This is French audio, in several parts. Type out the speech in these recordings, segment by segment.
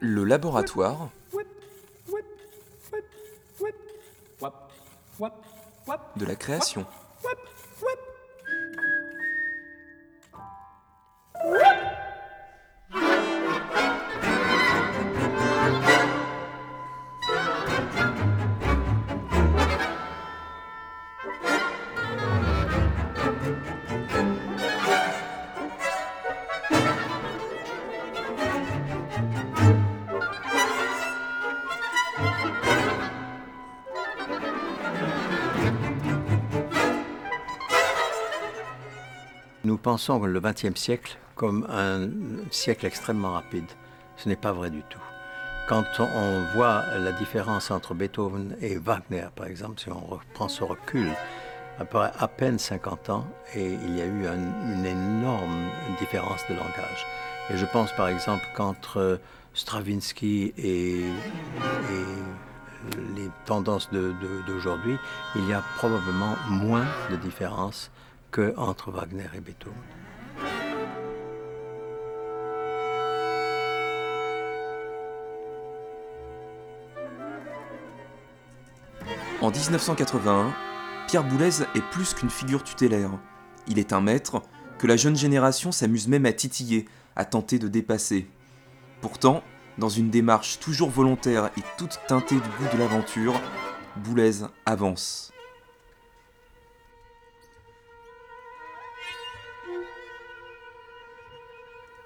Le laboratoire de la création. Pensons le XXe siècle comme un siècle extrêmement rapide. Ce n'est pas vrai du tout. Quand on voit la différence entre Beethoven et Wagner, par exemple, si on reprend ce recul, après à peine 50 ans, et il y a eu un- une énorme différence de langage. Et je pense par exemple qu'entre Stravinsky et, et les tendances d'aujourd'hui, il y a probablement moins de différence qu'entre Wagner et Beethoven. En 1981, Pierre Boulez est plus qu'une figure tutélaire. Il est un maître que la jeune génération s'amuse même à titiller, à tenter de dépasser. Pourtant, dans une démarche toujours volontaire et toute teintée du goût de l'aventure, Boulez avance.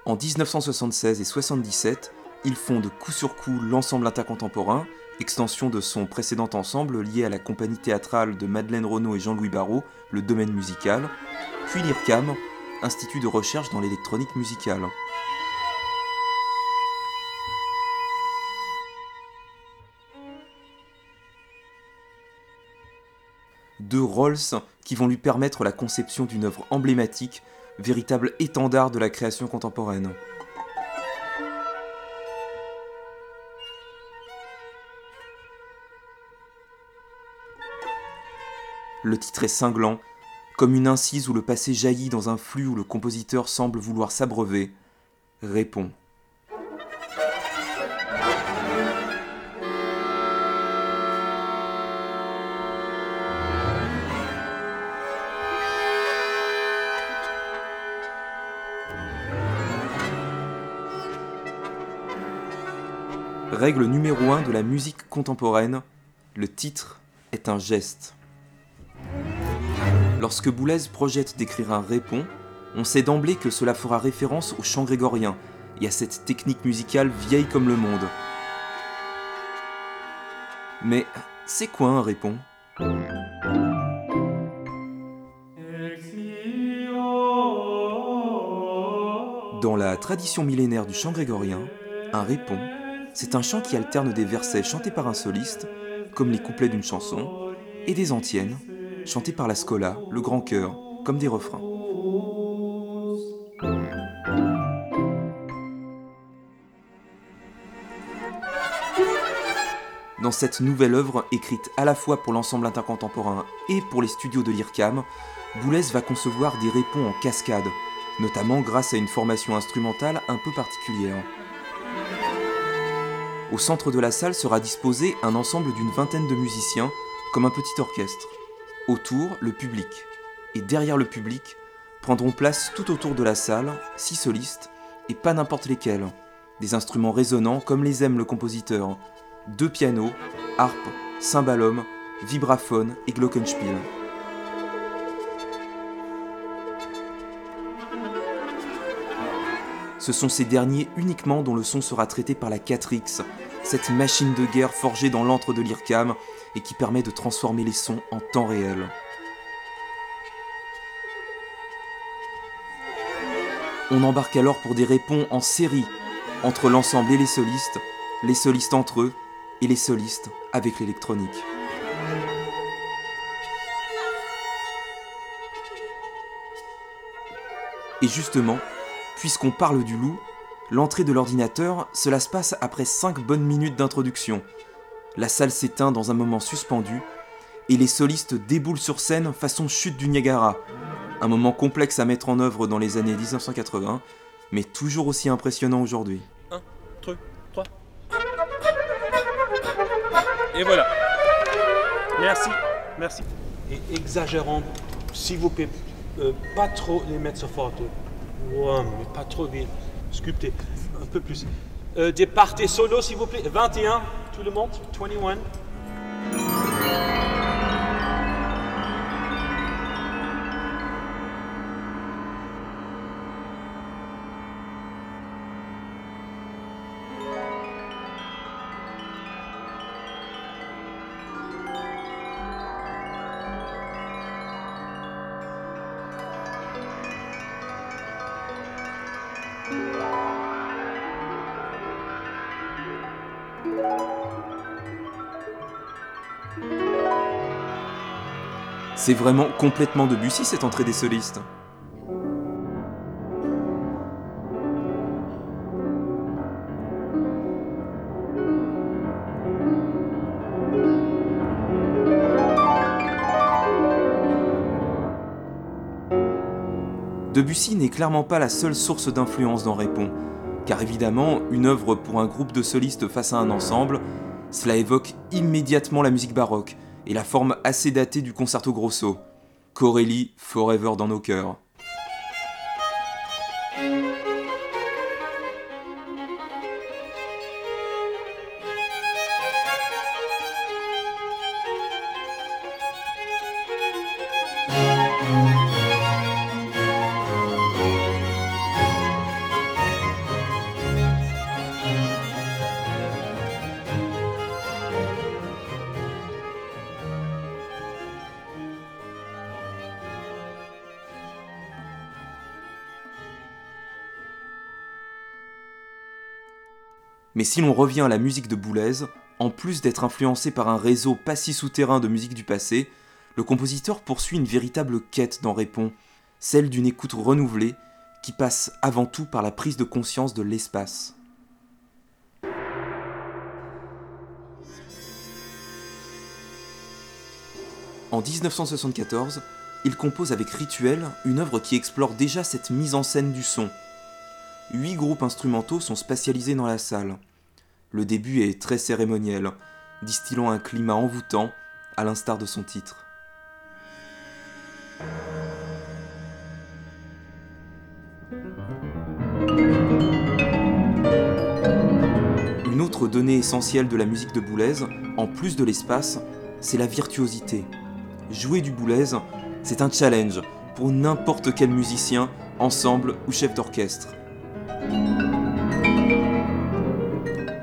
En 1976 et 77, il fonde coup sur coup l'ensemble intercontemporain, extension de son précédent ensemble lié à la compagnie théâtrale de Madeleine Renaud et Jean-Louis Barrault, le domaine musical, puis l'IRCAM, institut de recherche dans l'électronique musicale. Deux Rolls qui vont lui permettre la conception d'une œuvre emblématique, véritable étendard de la création contemporaine. Le titre est cinglant, comme une incise où le passé jaillit dans un flux où le compositeur semble vouloir s'abreuver. Réponds. Règle numéro 1 de la musique contemporaine, le titre est un geste. Lorsque Boulez projette d'écrire un répond, on sait d'emblée que cela fera référence au chant grégorien et à cette technique musicale vieille comme le monde. Mais c'est quoi un répond? Dans la tradition millénaire du chant grégorien, un répond, c'est un chant qui alterne des versets chantés par un soliste, comme les couplets d'une chanson, et des antiennes, chantées par la scola, le grand chœur, comme des refrains. Dans cette nouvelle œuvre, écrite à la fois pour l'ensemble intercontemporain et pour les studios de l'IRCAM, Boulez va concevoir des répons en cascade, notamment grâce à une formation instrumentale un peu particulière. Au centre de la salle sera disposé un ensemble d'une vingtaine de musiciens, comme un petit orchestre. Autour, le public. Et derrière le public, prendront place tout autour de la salle six solistes, et pas n'importe lesquels. Des instruments résonnants comme les aime le compositeur. Deux pianos, harpe, cymbalum, vibraphone et glockenspiel. Ce sont ces derniers uniquement dont le son sera traité par la 4X, cette machine de guerre forgée dans l'antre de l'IRCAM et qui permet de transformer les sons en temps réel. On embarque alors pour des répons en série entre l'ensemble et les solistes, les solistes entre eux et les solistes avec l'électronique. Et justement, puisqu'on parle du loup, l'entrée de l'ordinateur, cela se passe après 5 bonnes minutes d'introduction. La salle s'éteint dans un moment suspendu, et les solistes déboulent sur scène façon chute du Niagara. Un moment complexe à mettre en œuvre dans les années 1980, mais toujours aussi impressionnant aujourd'hui. Un, deux, trois. Et voilà. Merci, merci. Et exagérons, s'il vous plaît, euh, pas trop les mettre sur forte. Ouais, mais pas trop vite. Sculpter, un peu plus. Euh, des parties solo, s'il vous plaît. 21, tout le monde. 21. C'est vraiment complètement Debussy cette entrée des solistes. Debussy n'est clairement pas la seule source d'influence dans Répond, car évidemment, une œuvre pour un groupe de solistes face à un ensemble, cela évoque immédiatement la musique baroque et la forme assez datée du concerto grosso. Corelli, Forever dans nos cœurs. Mais si l'on revient à la musique de Boulez, en plus d'être influencé par un réseau pas si souterrain de musique du passé, le compositeur poursuit une véritable quête dans Répond, celle d'une écoute renouvelée qui passe avant tout par la prise de conscience de l'espace. En 1974, il compose avec Rituel une œuvre qui explore déjà cette mise en scène du son. Huit groupes instrumentaux sont spatialisés dans la salle. Le début est très cérémoniel, distillant un climat envoûtant, à l'instar de son titre. Une autre donnée essentielle de la musique de Boulez, en plus de l'espace, c'est la virtuosité. Jouer du Boulez, c'est un challenge pour n'importe quel musicien, ensemble ou chef d'orchestre.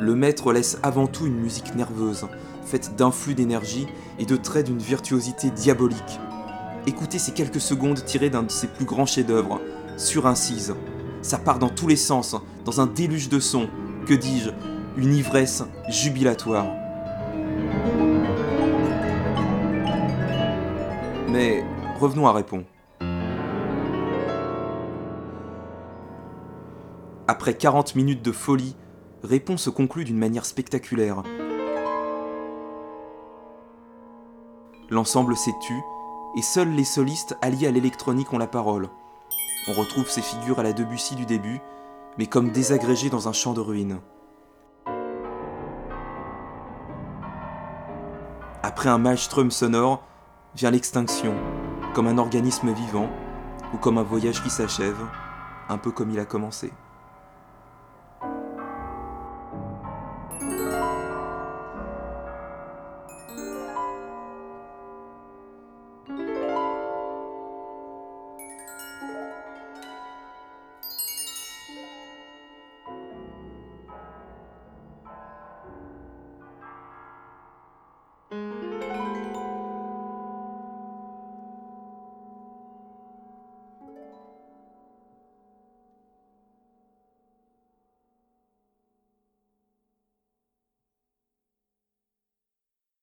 Le maître laisse avant tout une musique nerveuse, faite d'un flux d'énergie et de traits d'une virtuosité diabolique. Écoutez ces quelques secondes tirées d'un de ses plus grands chefs-d'œuvre, sur incise. Ça part dans tous les sens, dans un déluge de sons, que dis-je, une ivresse jubilatoire. Mais revenons à Répond. Après 40 minutes de folie, Répond se conclut d'une manière spectaculaire. L'ensemble s'est tu, et seuls les solistes alliés à l'électronique ont la parole. On retrouve ces figures à la Debussy du début, mais comme désagrégées dans un champ de ruines. Après un maelstrom sonore, vient l'extinction, comme un organisme vivant, ou comme un voyage qui s'achève, un peu comme il a commencé.